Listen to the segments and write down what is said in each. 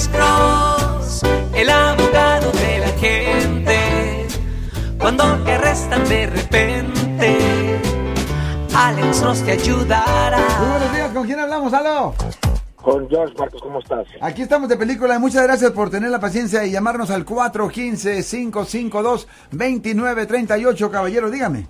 Alex Cross, el abogado de la gente. Cuando te arrestan de repente, Alex Cross te ayudará. Muy buenos días, ¿con quién hablamos? ¡Aló! Con George Marcos, ¿cómo estás? Aquí estamos de película. Muchas gracias por tener la paciencia y llamarnos al 415-552-2938. Caballero, dígame.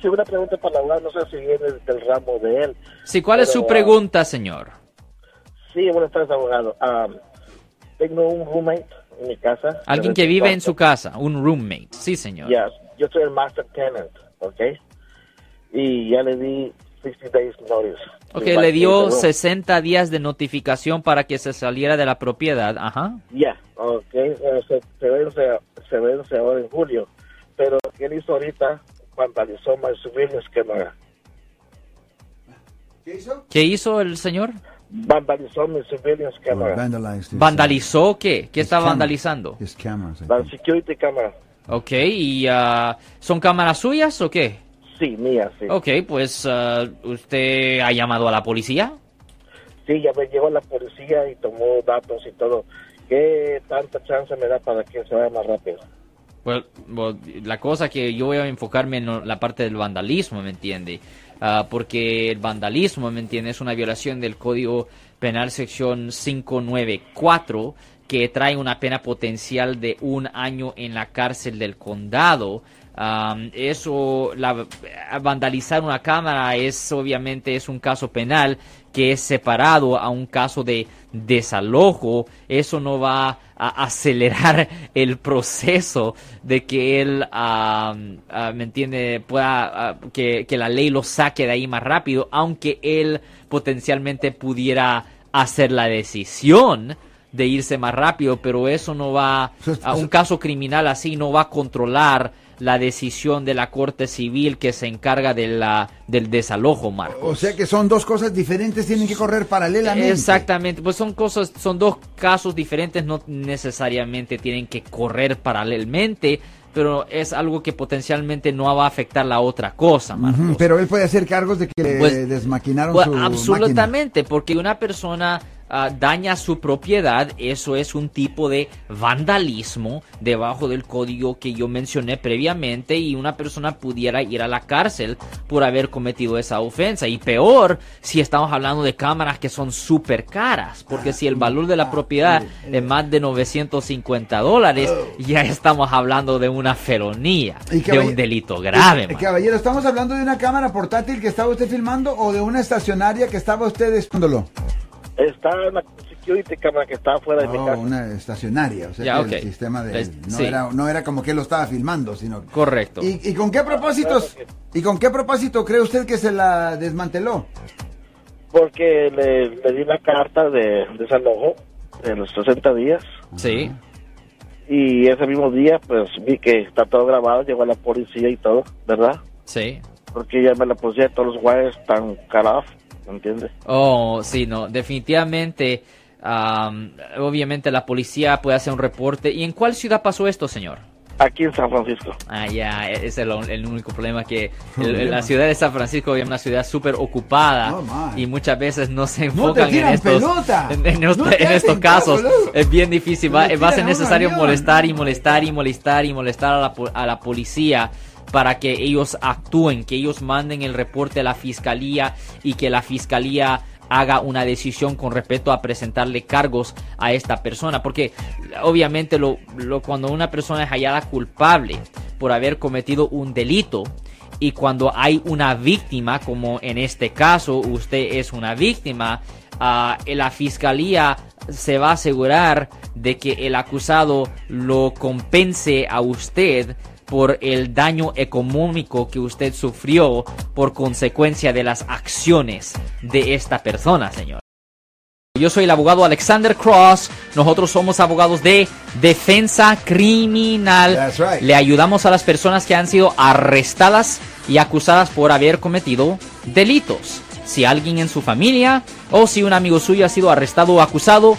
Sí, una pregunta para hablar, no sé si viene del ramo de él. Sí, ¿cuál es su Pero, pregunta, señor? Sí, buenas tardes, abogado. Um, tengo un roommate en mi casa. Alguien que vive en su casa, un roommate. Sí, señor. Yes, yo soy el master tenant, ¿ok? Y ya le di 60 days notice. Ok, le dio sí, 60 días de notificación para que se saliera de la propiedad. Ajá. Ya, ok. eh, se, se vence, se vence ahora en julio. Pero que él hizo ahorita, vandalizó my civilians camera. ¿Qué hizo? ¿Qué hizo el señor? Vandalizó mi surveillance camera. ¿Vandalizó qué? ¿Qué his está camera. vandalizando? His cameras, La security camera. Ok, ¿y ah, son cámaras suyas o qué? Sí, mía, sí. Ok, pues ah, usted ha llamado a la policía. Sí, ya me llegó la policía y tomó datos y todo. ¿Qué tanta chance me da para que se vaya más rápido? Pues bueno, la cosa que yo voy a enfocarme en la parte del vandalismo, ¿me entiende? Ah, porque el vandalismo, ¿me entiende? Es una violación del Código Penal sección 594 que trae una pena potencial de un año en la cárcel del condado. Eso, vandalizar una cámara es obviamente es un caso penal que es separado a un caso de desalojo. Eso no va a acelerar el proceso de que él, ah, ¿me entiende?, pueda, ah, que la ley lo saque de ahí más rápido, aunque él potencialmente pudiera hacer la decisión de irse más rápido, pero eso no va a un caso criminal así no va a controlar la decisión de la Corte Civil que se encarga de la, del desalojo, Marcos. O sea que son dos cosas diferentes, tienen que correr paralelamente. Exactamente, pues son cosas, son dos casos diferentes, no necesariamente tienen que correr paralelamente, pero es algo que potencialmente no va a afectar la otra cosa, Marcos. Pero él puede hacer cargos de que le Pues- desmaquinaron Pues, su máquina. absolutamente, porque una persona ah, daña su propiedad, eso es un tipo de vandalismo debajo del código que yo mencioné previamente y una persona pudiera ir a la cárcel por haber cometido esa ofensa. Y peor si estamos hablando de cámaras que son súper caras, porque si el valor de la propiedad es más de 950 dólares, ya estamos hablando de una felonía, Y de un delito grave. Man. Caballero, ¿estamos hablando de una cámara portátil que estaba usted filmando o de una estacionaria que estaba usted? Está en la security camera que está fuera de mi Oh, casa. una estacionaria, o sea Ya, que ok. el sistema de Es- no, sí. era, no era como que él lo estaba filmando, sino Correcto. ¿Y, y con qué propósitos y con qué propósito cree usted que se la desmanteló? Porque le, le di la carta de desalojo de los 60 días. Sí. Y ese mismo día, pues vi que está todo grabado, llegó la policía y todo, ¿verdad? Sí. Porque ya me la puse, todos los wires están cut off, ¿me entiendes? Oh, sí, no, definitivamente, am, obviamente la policía puede hacer un reporte. ¿Y en cuál ciudad pasó esto, señor? Aquí en San Francisco. Ah, ya, ese es el, el único problema que el- la ciudad de San Francisco es una ciudad súper ocupada Oh, y muchas veces no se No enfocan en estos, pelota. en, en No te en estos casos. Es bien difícil, va, va a ser necesario molestar y molestar y molestar y molestar a la, po- a la policía para que ellos actúen, que ellos manden el reporte a la fiscalía y que la fiscalía haga una decisión con respecto a presentarle cargos a esta persona. Porque obviamente lo, cuando una persona es hallada culpable por haber cometido un delito y cuando hay una víctima como en este caso usted es una víctima ah, la fiscalía se va a asegurar de que el acusado lo compense a usted por el daño económico que usted sufrió por consecuencia de las acciones de esta persona, señor. Yo soy el abogado Alexander Cross. Nosotros somos abogados de defensa criminal. That's right. Le ayudamos a las personas que han sido arrestadas y acusadas por haber cometido delitos. Si alguien en su familia o si un amigo suyo ha sido arrestado o acusado,